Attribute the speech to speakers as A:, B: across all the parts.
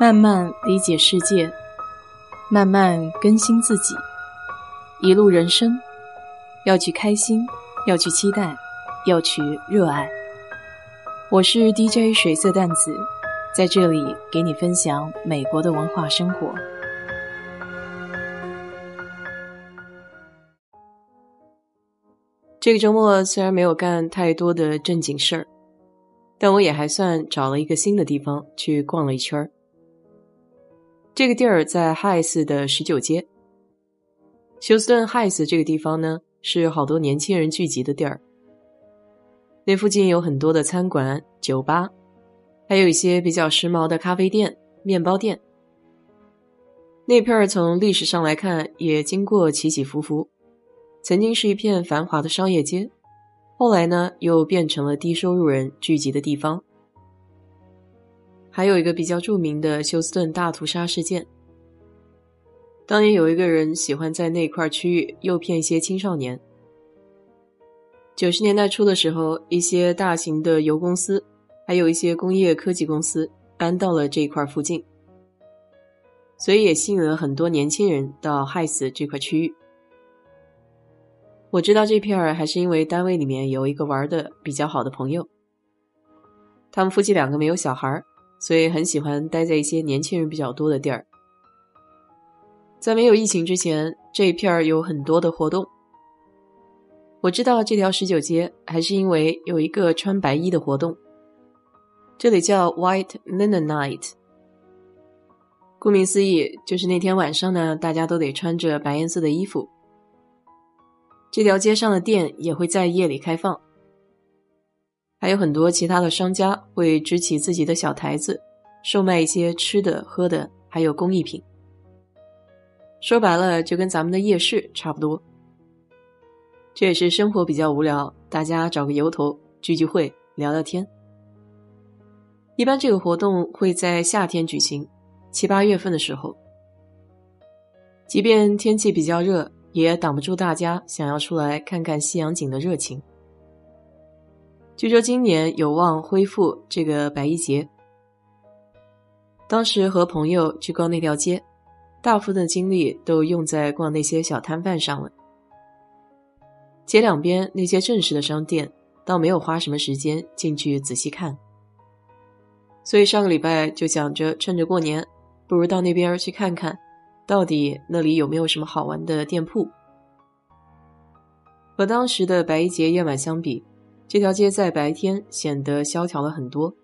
A: 慢慢理解世界，慢慢更新自己。一路人生，要去开心，要去期待，要去热爱。我是 DJ 水色淡子，在这里给你分享美国的文化生活。这个周末虽然没有干太多的正经事儿，但我也还算找了一个新的地方去逛了一圈儿。这个地儿在 High 的十九街，休斯顿 High 这个地方呢，是好多年轻人聚集的地儿。那附近有很多的餐馆、酒吧，还有一些比较时髦的咖啡店、面包店。那片儿从历史上来看，也经过起起伏伏，曾经是一片繁华的商业街，后来呢，又变成了低收入人聚集的地方。还有一个比较著名的休斯顿大屠杀事件。当年有一个人喜欢在那块区域诱骗一些青少年。九十年代初的时候，一些大型的油公司，还有一些工业科技公司搬到了这一块附近，所以也吸引了很多年轻人到害死这块区域。我知道这片儿还是因为单位里面有一个玩的比较好的朋友，他们夫妻两个没有小孩儿。所以很喜欢待在一些年轻人比较多的地儿。在没有疫情之前，这一片儿有很多的活动。我知道这条十九街还是因为有一个穿白衣的活动，这里叫 White Linen Night。顾名思义，就是那天晚上呢，大家都得穿着白颜色的衣服。这条街上的店也会在夜里开放。还有很多其他的商家会支起自己的小台子，售卖一些吃的、喝的，还有工艺品。说白了，就跟咱们的夜市差不多。这也是生活比较无聊，大家找个由头聚聚会、聊聊天。一般这个活动会在夏天举行，七八月份的时候。即便天气比较热，也挡不住大家想要出来看看夕阳景的热情。据说今年有望恢复这个白衣节。当时和朋友去逛那条街，大部分精力都用在逛那些小摊贩上了。街两边那些正式的商店，倒没有花什么时间进去仔细看。所以上个礼拜就想着趁着过年，不如到那边去看看，到底那里有没有什么好玩的店铺。和当时的白衣节夜晚相比。这条街在白天显得萧条了很多，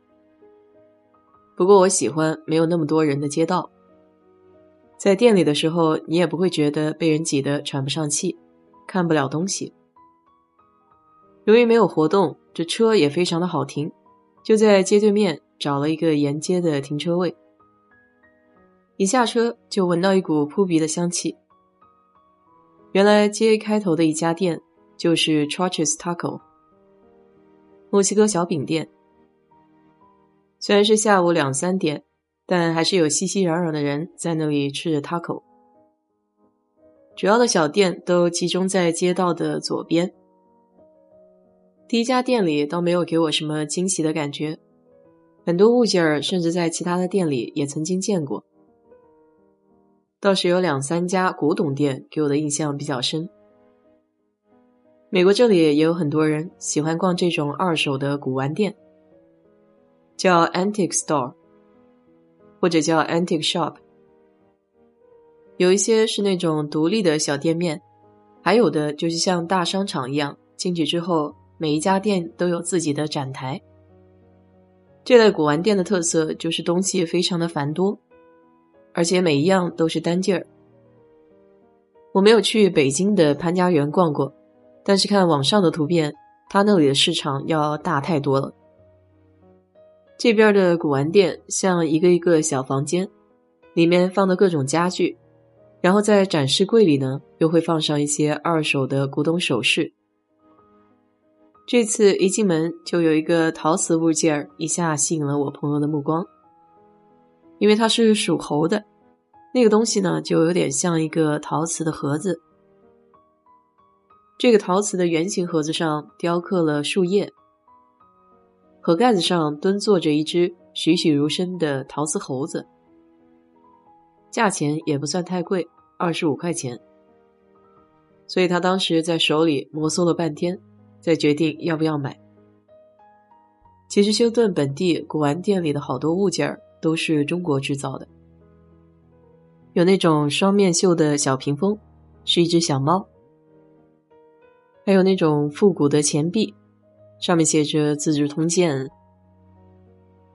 A: 不过我喜欢没有那么多人的街道。在店里的时候，你也不会觉得被人挤得喘不上气，看不了东西。由于没有活动，这车也非常的好停，就在街对面找了一个沿街的停车位。一下车就闻到一股扑鼻的香气，原来街开头的一家店就是 Church's Taco。墨西哥小饼店，虽然是下午两三点，但还是有熙熙攘攘的人在那里吃着 taco。主要的小店都集中在街道的左边。第一家店里倒没有给我什么惊喜的感觉，很多物件儿甚至在其他的店里也曾经见过。倒是有两三家古董店给我的印象比较深。美国这里也有很多人喜欢逛这种二手的古玩店，叫 antique store，或者叫 antique shop。有一些是那种独立的小店面，还有的就是像大商场一样，进去之后每一家店都有自己的展台。这类古玩店的特色就是东西非常的繁多，而且每一样都是单件儿。我没有去北京的潘家园逛过。但是看网上的图片，他那里的市场要大太多了。这边的古玩店像一个一个小房间，里面放的各种家具，然后在展示柜里呢，又会放上一些二手的古董首饰。这次一进门就有一个陶瓷物件儿，一下吸引了我朋友的目光，因为它是属猴的，那个东西呢，就有点像一个陶瓷的盒子。这个陶瓷的圆形盒子上雕刻了树叶，盒盖子上蹲坐着一只栩栩如生的陶瓷猴子，价钱也不算太贵，二十五块钱。所以他当时在手里摩挲了半天，再决定要不要买。其实休顿本地古玩店里的好多物件都是中国制造的，有那种双面绣的小屏风，是一只小猫；还有那种复古的钱币，上面写着《资治通鉴》。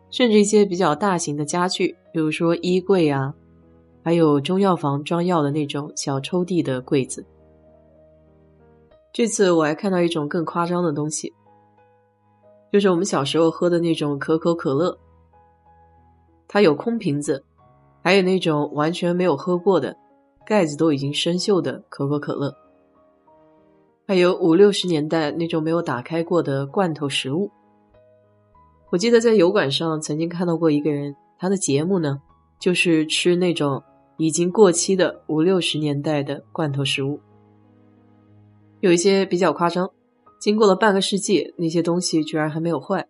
A: 甚至一些比较大型的家具，比如说衣柜啊，还有中药房装药的那种小抽屉的柜子。这次我还看到一种更夸张的东西，就是我们小时候喝的那种可口可乐，它有空瓶子，还有那种完全没有喝过的，盖子都已经生锈的可口可乐，还有五六十年代那种没有打开过的罐头食物。我记得在油管上曾经看到过一个人，他的节目呢，就是吃那种已经过期的五六十年代的罐头食物，有一些比较夸张，经过了半个世纪，那些东西居然还没有坏。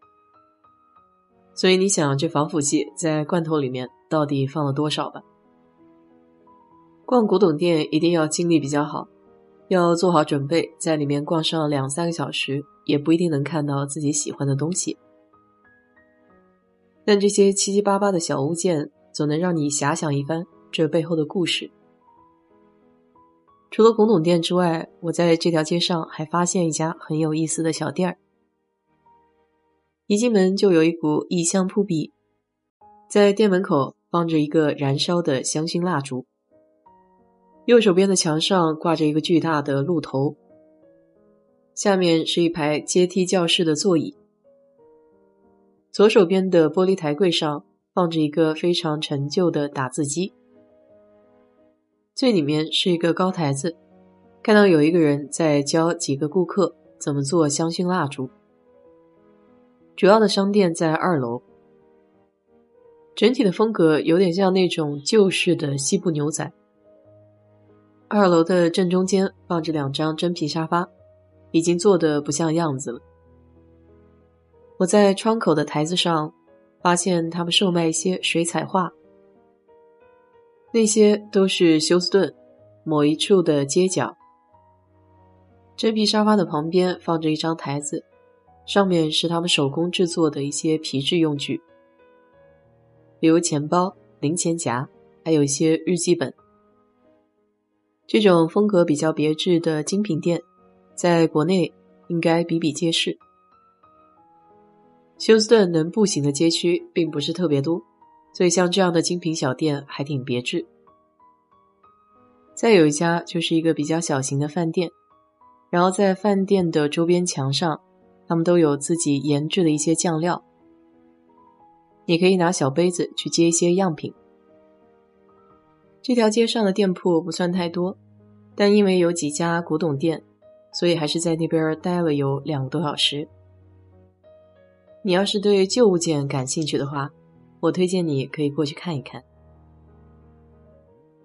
A: 所以你想，这防腐剂在罐头里面到底放了多少吧？逛古董店一定要精力比较好，要做好准备，在里面逛上两三个小时，也不一定能看到自己喜欢的东西。但这些七七八八的小物件，总能让你遐想一番这背后的故事。除了古董店之外，我在这条街上还发现一家很有意思的小店儿。一进门就有一股异香扑鼻，在店门口放着一个燃烧的香薰蜡烛，右手边的墙上挂着一个巨大的鹿头，下面是一排阶梯教室的座椅。左手边的玻璃台柜上放着一个非常陈旧的打字机，最里面是一个高台子，看到有一个人在教几个顾客怎么做香薰蜡烛。主要的商店在二楼，整体的风格有点像那种旧式的西部牛仔。二楼的正中间放着两张真皮沙发，已经坐的不像样子了。我在窗口的台子上发现他们售卖一些水彩画，那些都是休斯顿某一处的街角。真皮沙发的旁边放着一张台子，上面是他们手工制作的一些皮质用具，比如钱包、零钱夹，还有一些日记本。这种风格比较别致的精品店，在国内应该比比皆是。休斯顿能步行的街区并不是特别多，所以像这样的精品小店还挺别致。再有一家就是一个比较小型的饭店，然后在饭店的周边墙上，他们都有自己研制的一些酱料，你可以拿小杯子去接一些样品。这条街上的店铺不算太多，但因为有几家古董店，所以还是在那边待了有两个多小时。你要是对旧物件感兴趣的话，我推荐你可以过去看一看。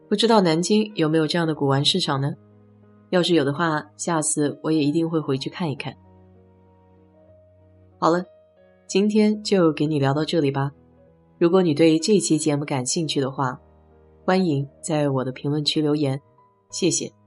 A: 不知道南京有没有这样的古玩市场呢？要是有的话，下次我也一定会回去看一看。好了，今天就给你聊到这里吧。如果你对这期节目感兴趣的话，欢迎在我的评论区留言，谢谢。